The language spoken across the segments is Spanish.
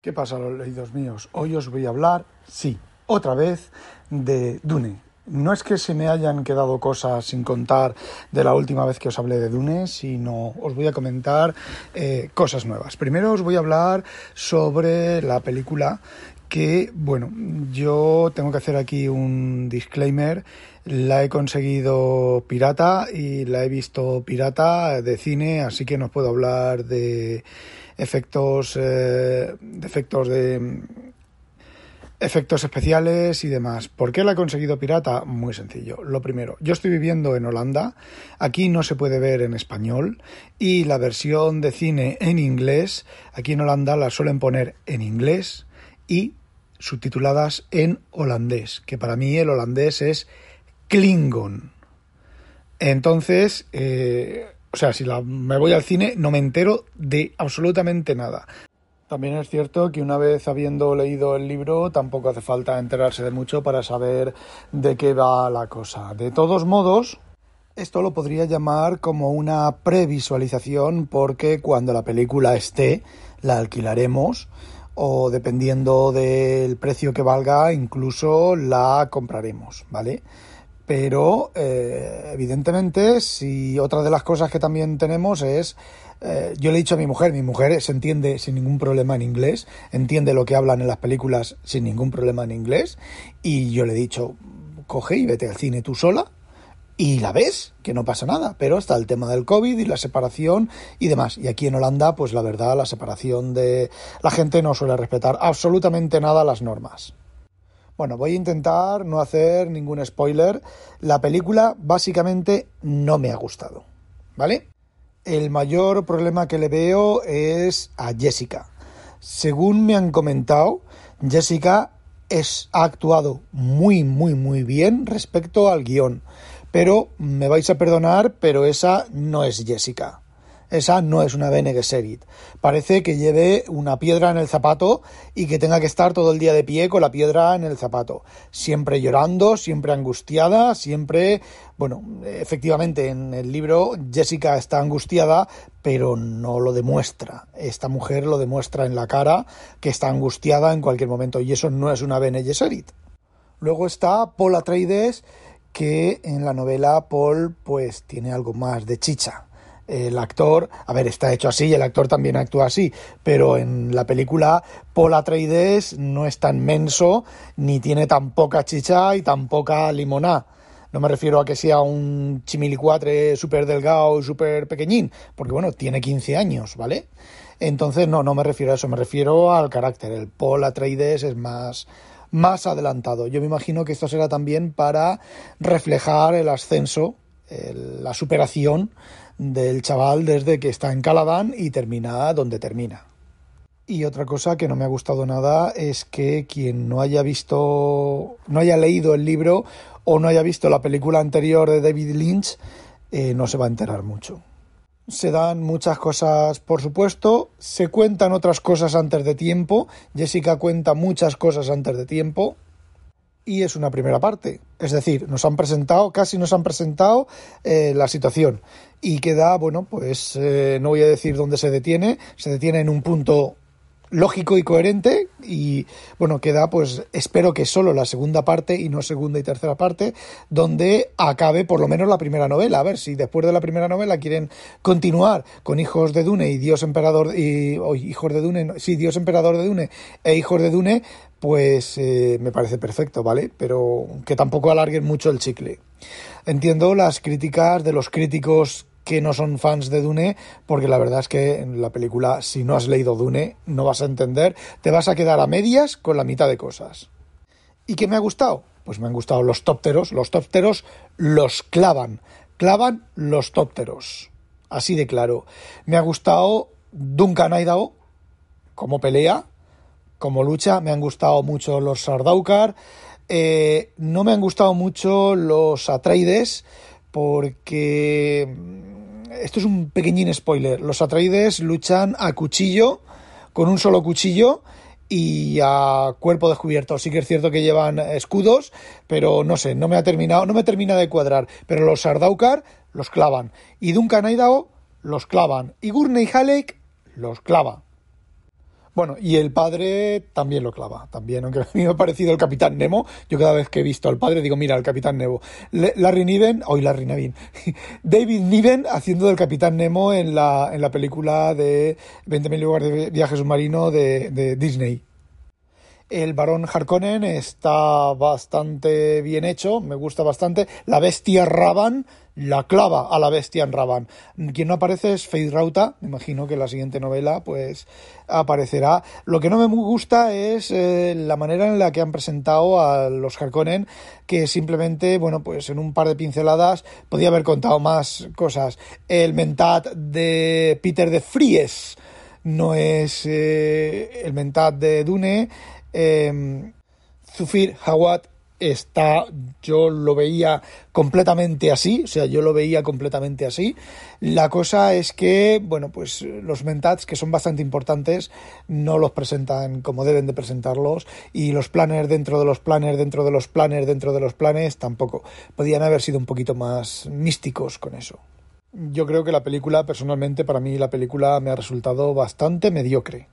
¿Qué pasa, los leídos míos? Hoy os voy a hablar, sí, otra vez, de Dune. No es que se me hayan quedado cosas sin contar de la última vez que os hablé de Dune, sino os voy a comentar eh, cosas nuevas. Primero os voy a hablar sobre la película que, bueno, yo tengo que hacer aquí un disclaimer. La he conseguido pirata y la he visto pirata de cine, así que no puedo hablar de efectos, eh, de efectos especiales y demás. ¿Por qué la he conseguido pirata? Muy sencillo. Lo primero, yo estoy viviendo en Holanda, aquí no se puede ver en español y la versión de cine en inglés, aquí en Holanda la suelen poner en inglés y subtituladas en holandés, que para mí el holandés es Klingon. Entonces, eh, o sea, si la, me voy al cine no me entero de absolutamente nada. También es cierto que una vez habiendo leído el libro tampoco hace falta enterarse de mucho para saber de qué va la cosa. De todos modos, esto lo podría llamar como una previsualización porque cuando la película esté la alquilaremos o dependiendo del precio que valga incluso la compraremos, ¿vale? Pero eh, evidentemente si otra de las cosas que también tenemos es eh, yo le he dicho a mi mujer, mi mujer se entiende sin ningún problema en inglés, entiende lo que hablan en las películas sin ningún problema en inglés, y yo le he dicho, coge y vete al cine tú sola, y la ves, que no pasa nada, pero está el tema del COVID y la separación y demás. Y aquí en Holanda, pues la verdad, la separación de la gente no suele respetar absolutamente nada las normas. Bueno, voy a intentar no hacer ningún spoiler. La película básicamente no me ha gustado, ¿vale? el mayor problema que le veo es a Jessica. Según me han comentado, Jessica es, ha actuado muy, muy, muy bien respecto al guion. Pero me vais a perdonar, pero esa no es Jessica. Esa no es una Bene Gesserit. Parece que lleve una piedra en el zapato y que tenga que estar todo el día de pie con la piedra en el zapato. Siempre llorando, siempre angustiada, siempre... Bueno, efectivamente en el libro Jessica está angustiada, pero no lo demuestra. Esta mujer lo demuestra en la cara que está angustiada en cualquier momento y eso no es una Bene Gesserit. Luego está Paul Atreides que en la novela Paul pues tiene algo más de chicha el actor, a ver, está hecho así y el actor también actúa así, pero en la película Paul Atreides no es tan menso, ni tiene tan poca chicha y tan poca limoná. No me refiero a que sea un chimilicuatre súper delgado y súper pequeñín, porque bueno, tiene 15 años, ¿vale? Entonces no, no me refiero a eso, me refiero al carácter. El Paul Atreides es más, más adelantado. Yo me imagino que esto será también para reflejar el ascenso, la superación del chaval desde que está en Caladan y termina donde termina. Y otra cosa que no me ha gustado nada es que quien no haya visto, no haya leído el libro o no haya visto la película anterior de David Lynch, eh, no se va a enterar mucho. Se dan muchas cosas, por supuesto, se cuentan otras cosas antes de tiempo, Jessica cuenta muchas cosas antes de tiempo, y es una primera parte. Es decir, nos han presentado, casi nos han presentado eh, la situación y queda, bueno, pues eh, no voy a decir dónde se detiene, se detiene en un punto lógico y coherente y bueno queda pues espero que solo la segunda parte y no segunda y tercera parte donde acabe por lo menos la primera novela. A ver si después de la primera novela quieren continuar con hijos de Dune y Dios emperador y hijos de Dune sí Dios emperador de Dune e hijos de Dune pues eh, me parece perfecto vale pero que tampoco alarguen mucho el chicle. Entiendo las críticas de los críticos que no son fans de Dune, porque la verdad es que en la película, si no has leído Dune, no vas a entender, te vas a quedar a medias con la mitad de cosas. ¿Y qué me ha gustado? Pues me han gustado los tópteros, los tópteros los clavan, clavan los tópteros, así de claro. Me ha gustado Duncan Idaho como pelea, como lucha. Me han gustado mucho los Sardaukar. Eh, no me han gustado mucho los Atreides porque esto es un pequeñín spoiler. Los Atreides luchan a cuchillo, con un solo cuchillo y a cuerpo descubierto. Sí que es cierto que llevan escudos, pero no sé, no me ha terminado, no me termina de cuadrar. Pero los Sardaukar los clavan y Duncan Idaho los clavan y Gurney Halleck los clava. Bueno, y el padre también lo clava, también, aunque a mí me ha parecido el Capitán Nemo. Yo cada vez que he visto al padre digo, mira, el Capitán Nemo. Larry Niven, hoy Larry Niven, David Niven haciendo del Capitán Nemo en la, en la película de 20.000 lugares de viaje submarino de, de Disney. El varón Harkonnen está bastante bien hecho, me gusta bastante. La bestia Raban la clava a la bestia en Raban. Quien no aparece es Faith Rauta, me imagino que en la siguiente novela pues aparecerá. Lo que no me gusta es eh, la manera en la que han presentado a los Harkonnen, que simplemente, bueno, pues en un par de pinceladas podía haber contado más cosas. El mentat de Peter de Fries no es eh, el mentat de Dune. Eh, Zufir Hawat está, yo lo veía completamente así, o sea, yo lo veía completamente así. La cosa es que, bueno, pues los mentats, que son bastante importantes, no los presentan como deben de presentarlos, y los planners dentro de los planners, dentro de los planners, dentro de los planes, tampoco. Podían haber sido un poquito más místicos con eso. Yo creo que la película, personalmente, para mí la película me ha resultado bastante mediocre.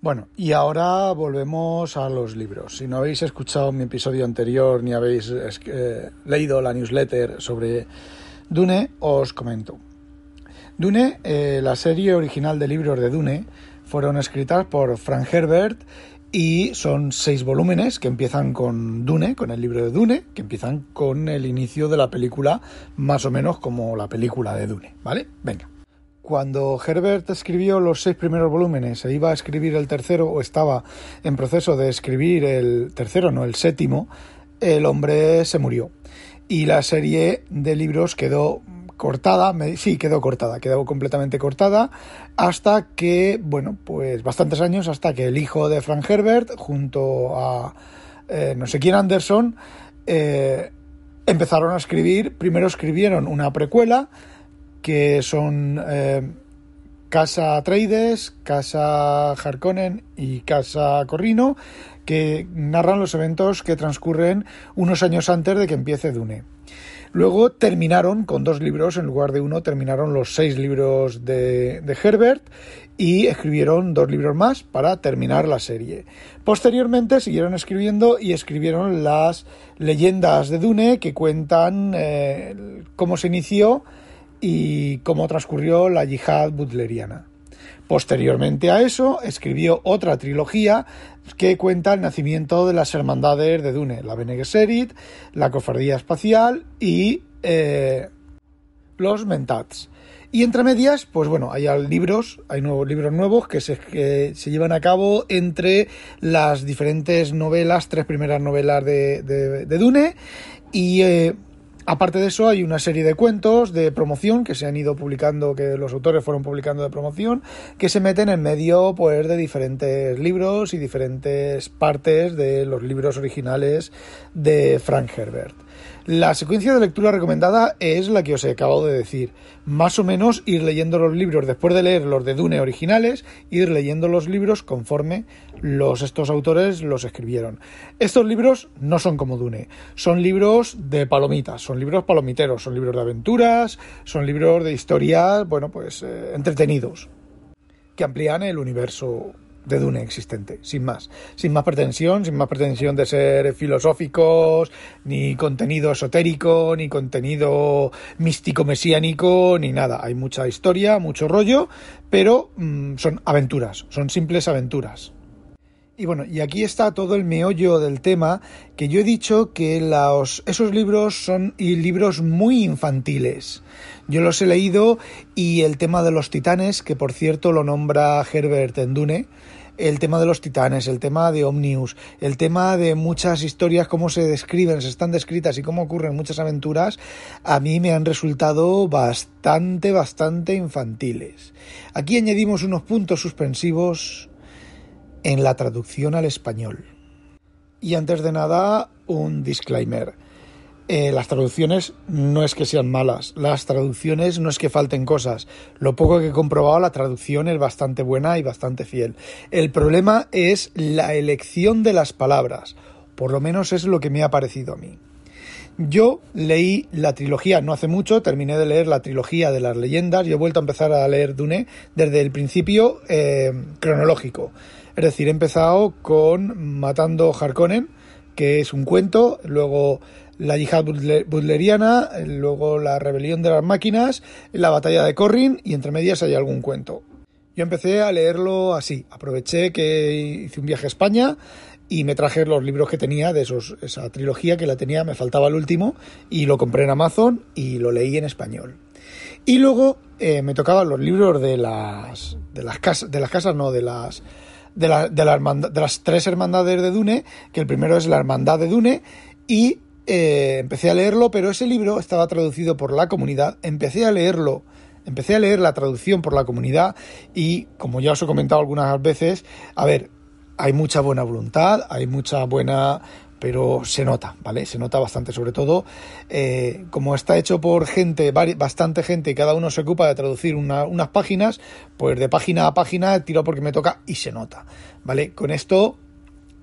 Bueno, y ahora volvemos a los libros. Si no habéis escuchado mi episodio anterior ni habéis eh, leído la newsletter sobre Dune, os comento. Dune, eh, la serie original de libros de Dune, fueron escritas por Frank Herbert y son seis volúmenes que empiezan con Dune, con el libro de Dune, que empiezan con el inicio de la película, más o menos como la película de Dune, ¿vale? Venga cuando Herbert escribió los seis primeros volúmenes e iba a escribir el tercero o estaba en proceso de escribir el tercero, no el séptimo, el hombre se murió. Y la serie de libros quedó cortada, sí, quedó cortada, quedó completamente cortada, hasta que, bueno, pues bastantes años, hasta que el hijo de Frank Herbert, junto a eh, no sé quién Anderson, eh, empezaron a escribir, primero escribieron una precuela, que son eh, Casa Atreides, Casa Harkonnen y Casa Corrino, que narran los eventos que transcurren unos años antes de que empiece Dune. Luego terminaron con dos libros, en lugar de uno, terminaron los seis libros de, Herbert y escribieron dos libros más para terminar la serie. Posteriormente siguieron escribiendo y escribieron las leyendas de Dune que cuentan eh, cómo se inició y cómo transcurrió la yihad butleriana. Posteriormente a eso, escribió otra trilogía que cuenta el nacimiento de las hermandades de Dune, la Bene Gesserit, la Cofradía Espacial y eh, los Mentats. Y entre medias, pues bueno, hay libros, hay nuevos libros nuevos que se, se llevan a cabo entre las diferentes novelas, tres primeras novelas de, de, Dune, y eh, Aparte de eso, hay una serie de cuentos de promoción que se han ido publicando, que los autores fueron publicando de promoción, que se meten en medio pues, de diferentes libros y diferentes partes de los libros originales de Frank Herbert. La secuencia de lectura recomendada es la que os he acabado de decir. Más o menos ir leyendo los libros después de leer los de Dune originales, ir leyendo los libros conforme estos autores los escribieron. Estos libros no son como Dune, son libros de palomitas, son libros palomiteros, son libros de aventuras, son libros de historias, bueno, pues eh, entretenidos, que amplían el universo de Dune existente, sin más. Sin más pretensión, sin más pretensión de ser filosóficos, ni contenido esotérico, ni contenido místico mesiánico, ni nada. Hay mucha historia, mucho rollo, pero mm, son aventuras, son simples aventuras. Y bueno, y aquí está todo el meollo del tema, que yo he dicho que los, esos libros son libros muy infantiles. Yo los he leído y el tema de los titanes, que por cierto lo nombra Herbert en Dune, el tema de los titanes, el tema de Omnius, el tema de muchas historias, cómo se describen, se están descritas y cómo ocurren muchas aventuras, a mí me han resultado bastante, bastante infantiles. Aquí añadimos unos puntos suspensivos en la traducción al español. Y antes de nada, un disclaimer. Eh, las traducciones no es que sean malas, las traducciones no es que falten cosas. Lo poco que he comprobado, la traducción es bastante buena y bastante fiel. El problema es la elección de las palabras, por lo menos es lo que me ha parecido a mí. Yo leí la trilogía no hace mucho, terminé de leer la trilogía de las leyendas y he vuelto a empezar a leer Dune desde el principio eh, cronológico. Es decir, he empezado con Matando Harkonnen, que es un cuento, luego la yihad butleriana, luego la rebelión de las máquinas, la batalla de Corrin y entre medias hay algún cuento. Yo empecé a leerlo así, aproveché que hice un viaje a España y me traje los libros que tenía de esos, esa trilogía que la tenía, me faltaba el último y lo compré en Amazon y lo leí en español. Y luego eh, me tocaban los libros de las, de las casas, de las casas no, de las de, de, de las tres hermandades de Dune, que el primero es la hermandad de Dune, y eh, empecé a leerlo, pero ese libro estaba traducido por la comunidad. Empecé a leerlo, empecé a leer la traducción por la comunidad y, como ya os he comentado algunas veces, a ver, hay mucha buena voluntad, hay mucha buena pero se nota, ¿vale? Se nota bastante, sobre todo eh, como está hecho por gente, bastante gente, y cada uno se ocupa de traducir unas páginas, pues de página a página tiro porque me toca y se nota, ¿vale? Con esto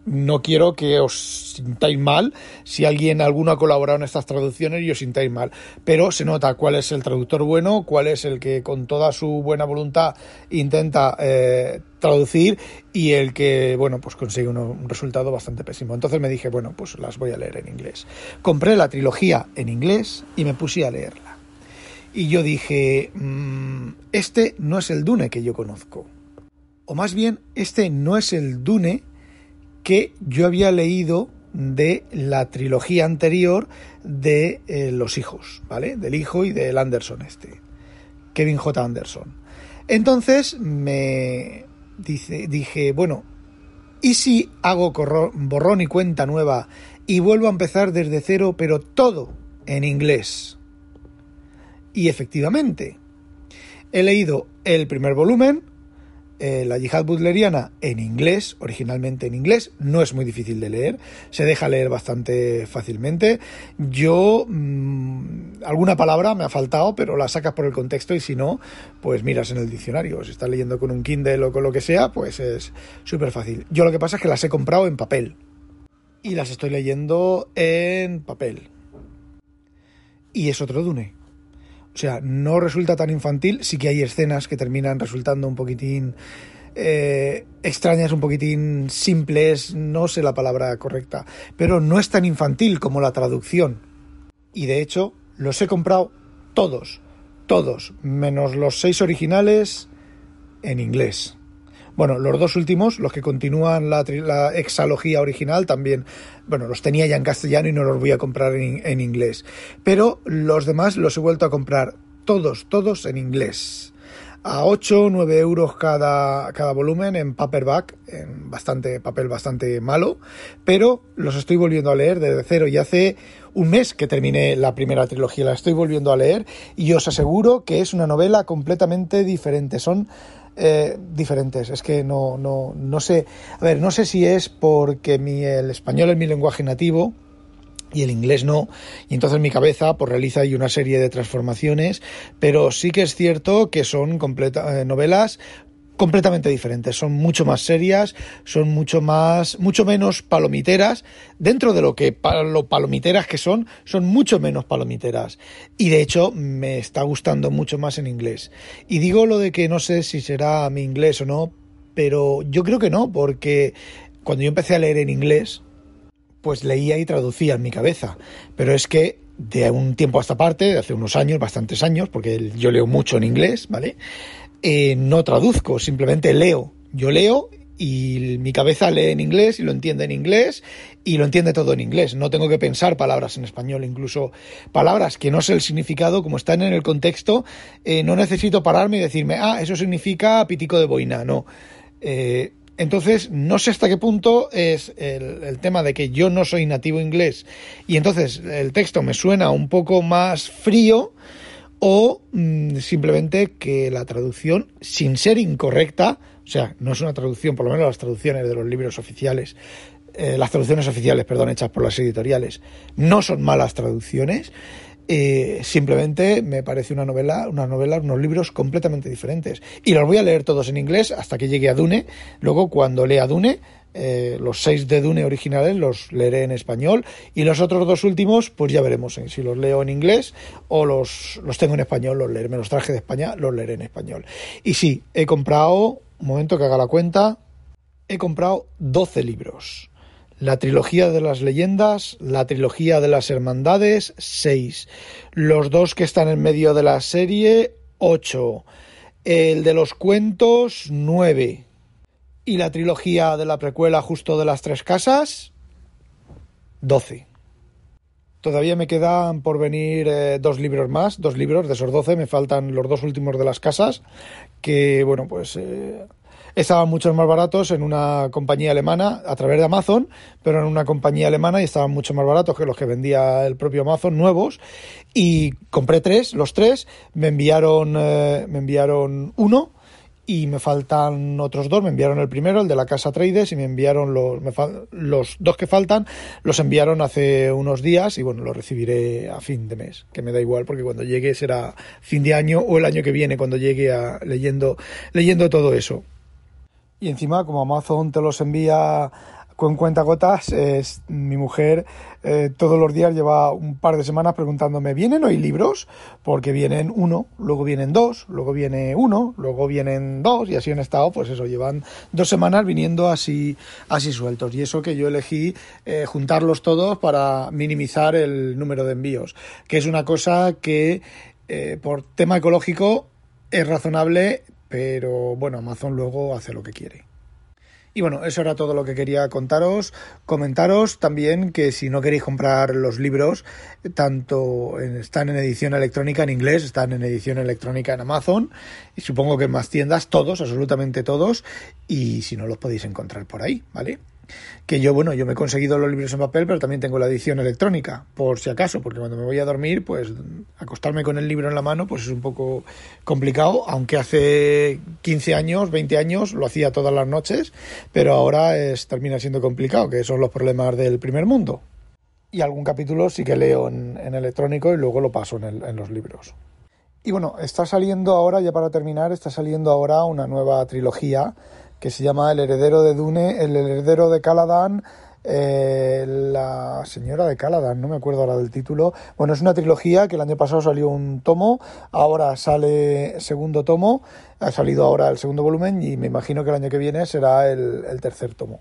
no quiero que os sintáis mal si alguien alguno ha colaborado en estas traducciones y os sintáis mal. Pero se nota cuál es el traductor bueno cuál es el que con toda su buena voluntad intenta eh, traducir y el que bueno pues consigue un resultado bastante pésimo. Entonces me dije bueno pues las voy a leer en inglés compré la trilogía en inglés y me puse a leerla. Y yo dije mm, este no es el Dune que yo conozco o más bien este no es el Dune que yo había leído de la trilogía anterior de eh, Los hijos, ¿vale? Del hijo y del Anderson este, Kevin J. Anderson. Entonces me dije, bueno, ¿y si hago borrón y cuenta nueva y vuelvo a empezar desde cero, pero todo en inglés? Y efectivamente, he leído el primer volumen, eh, la yihad butleriana en inglés, originalmente en inglés, no es muy difícil de leer, se deja leer bastante fácilmente. Yo, mm, alguna palabra me ha faltado, pero la sacas por el contexto y si no, pues miras en el diccionario. Si estás leyendo con un Kindle o con lo que sea, pues es súper fácil. Yo lo que pasa es que las he comprado en papel y las estoy leyendo en papel. Y es otro Dune. O sea, no resulta tan infantil, sí que hay escenas que terminan resultando un poquitín eh, extrañas, un poquitín simples, no sé la palabra correcta, pero no es tan infantil como la traducción. Y de hecho, los he comprado todos, todos, menos los seis originales en inglés. Bueno, los dos últimos, los que continúan la, exalogía original, también, bueno, los tenía ya en castellano y no los voy a comprar en, inglés. Pero los demás los he vuelto a comprar todos, todos en inglés a 8 o 9 euros cada, cada, volumen en paperback, en bastante papel bastante malo, pero los estoy volviendo a leer desde cero y hace un mes que terminé la primera trilogía, la estoy volviendo a leer y os aseguro que es una novela completamente diferente. Son eh, diferentes. Es que no, no, no sé. A ver, no sé si es porque mi, el español es mi lenguaje nativo y el inglés no, y entonces mi cabeza pues realiza ahí una serie de transformaciones, pero sí que es cierto que son completa, eh, novelas completamente diferentes, son mucho más serias, son mucho más, mucho menos palomiteras, dentro de lo que lo palomiteras que son, son mucho menos palomiteras. Y de hecho me está gustando mucho más en inglés. Y digo lo de que no sé si será mi inglés o no, pero yo creo que no, porque cuando yo empecé a leer en inglés, pues leía y traducía en mi cabeza. Pero es que de un tiempo a esta parte, de hace unos años, bastantes años, porque yo leo mucho en inglés, ¿vale? Eh, no traduzco, simplemente leo. Yo leo y mi cabeza lee en inglés y lo entiende en inglés y lo entiende todo en inglés. No tengo que pensar palabras en español, incluso palabras que no sé el significado, como están en el contexto, eh, no necesito pararme y decirme, ah, eso significa pitico de boina, no. Eh, entonces, no sé hasta qué punto es el, el, tema de que yo no soy nativo inglés y entonces el texto me suena un poco más frío o mm, simplemente que la traducción, sin ser incorrecta, o sea, no es una traducción, por lo menos las traducciones de los libros oficiales, eh, las traducciones oficiales, perdón, hechas por las editoriales, no son malas traducciones. Eh, simplemente me parece una novela, una novela, unos libros completamente diferentes. Y los voy a leer todos en inglés hasta que llegue a Dune. Luego, cuando lea Dune, eh, los seis de Dune originales los leeré en español y los otros dos últimos, pues ya veremos si los leo en inglés o los, los tengo en español, los leeré. Me los traje de España, los leeré en español. Y sí, he comprado, un momento que haga la cuenta, he comprado 12 libros. La trilogía de las leyendas, la trilogía de las hermandades, 6. Los dos que están en medio de la serie, 8. El de los cuentos, 9. Y la trilogía de la precuela justo de las tres casas, 12. Todavía me quedan por venir eh, dos libros más, dos libros de esos 12, me faltan los dos últimos de las casas, que bueno, pues eh, estaban mucho más baratos en una compañía alemana a través de Amazon, pero en una compañía alemana y estaban mucho más baratos que los que vendía el propio Amazon nuevos y compré tres, los tres, me enviaron, eh, me enviaron uno y me faltan otros dos. Me enviaron el primero, el de la casa Trades, y me enviaron los, los dos que faltan, los enviaron hace unos días y bueno, los recibiré a fin de mes, que me da igual porque cuando llegue será fin de año o el año que viene cuando llegue a leyendo, leyendo todo eso. Y encima, como Amazon te los envía con cuentagotas, es, mi mujer eh, todos los días lleva un par de semanas preguntándome, ¿vienen hoy libros? Porque vienen uno, luego vienen dos, luego viene uno, luego vienen dos, y así han estado, pues eso, llevan dos semanas viniendo así, así sueltos. Y eso que yo elegí eh, juntarlos todos para minimizar el número de envíos, que es una cosa que eh, por tema ecológico es razonable, pero bueno, Amazon luego hace lo que quiere. Y bueno, eso era todo lo que quería contaros. Comentaros también que si no queréis comprar los libros, tanto están en edición electrónica en inglés, están en edición electrónica en Amazon, y supongo que en más tiendas, todos, absolutamente todos, y si no los podéis encontrar por ahí, ¿vale? Que yo, bueno, yo me he conseguido los libros en papel, pero también tengo la edición electrónica, por si acaso, porque cuando me voy a dormir, pues acostarme con el libro en la mano, pues es un poco complicado, aunque hace 15 años, 20 años lo hacía todas las noches, pero ahora es, termina siendo complicado, que son los problemas del primer mundo. Y algún capítulo sí que leo en, electrónico y luego lo paso en, en los libros. Y bueno, está saliendo ahora, ya para terminar, está saliendo ahora una nueva trilogía que se llama El heredero de Dune, El heredero de Caladan, eh, la señora de Caladan, no me acuerdo ahora del título. Bueno, es una trilogía que el año pasado salió un tomo, ahora sale segundo tomo, ha salido ahora el segundo volumen y me imagino que el año que viene será el tercer tomo.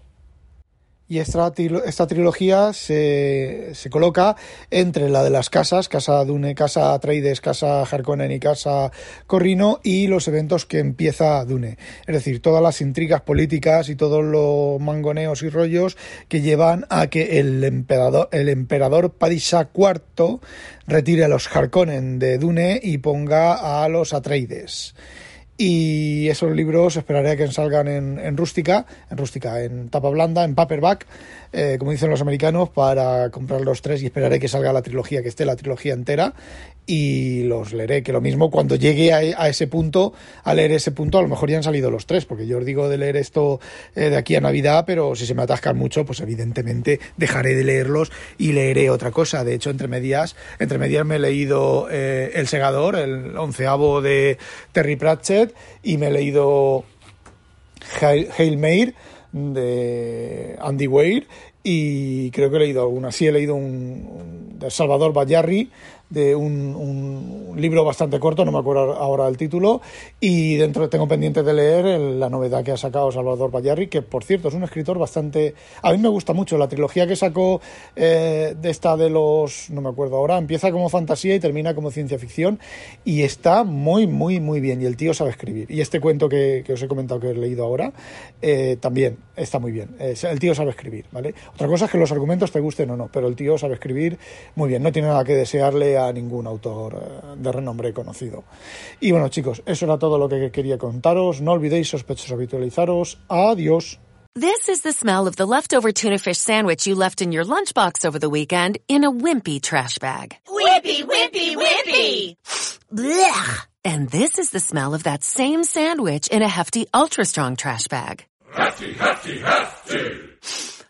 Y esta, esta trilogía se, se, coloca entre la de las casas, Casa Dune, Casa Atreides, Casa Harkonnen y Casa Corrino, y los eventos que empieza Dune. Es decir, todas las intrigas políticas y todos los mangoneos y rollos que llevan a que el emperador, el emperador Padishah IV retire a los Harkonnen de Dune y ponga a los Atreides y esos libros esperaré a que salgan en, en rústica, en rústica, en tapa blanda, en paperback, eh, como dicen los americanos, para comprar los tres y esperaré que salga la trilogía, que esté la trilogía entera y los leeré, que lo mismo cuando llegue a, ese punto, a leer ese punto, a lo mejor ya han salido los tres, porque yo os digo de leer esto eh, de aquí a Navidad, pero si se me atascan mucho, pues evidentemente dejaré de leerlos y leeré otra cosa. De hecho, entre medias, entre medias me he leído eh, El Segador, el onceavo de Terry Pratchett, y me he leído Hail Mare de Andy Weir y creo que he leído alguna. Sí, he leído un, de Salvador Bayarri de un, un, libro bastante corto, no me acuerdo ahora el título, y dentro tengo pendiente de leer la novedad que ha sacado Salvador Bayarri, que por cierto es un escritor bastante... A mí me gusta mucho la trilogía que sacó eh, de esta de los... no me acuerdo ahora, empieza como fantasía y termina como ciencia ficción, y está muy, muy, muy bien, y el tío sabe escribir. Y este cuento que, que os he comentado que he leído ahora, eh, también está muy bien. el tío sabe escribir, ¿vale? Otra cosa es que los argumentos te gusten o no, pero el tío sabe escribir muy bien, no tiene nada que desearle a ningún autor eh, de renombre conocido. Y bueno, chicos, eso era todo lo que quería contaros. No olvidéis, sospechosos, habitualizaros. Adiós. This is the smell of the leftover tuna fish sandwich you left in your lunchbox over the weekend in a wimpy trash bag. Wimpy, wimpy, wimpy! Blech! And this is the smell of that same sandwich in a hefty, ultra strong trash bag. Hefty, hefty, hefty!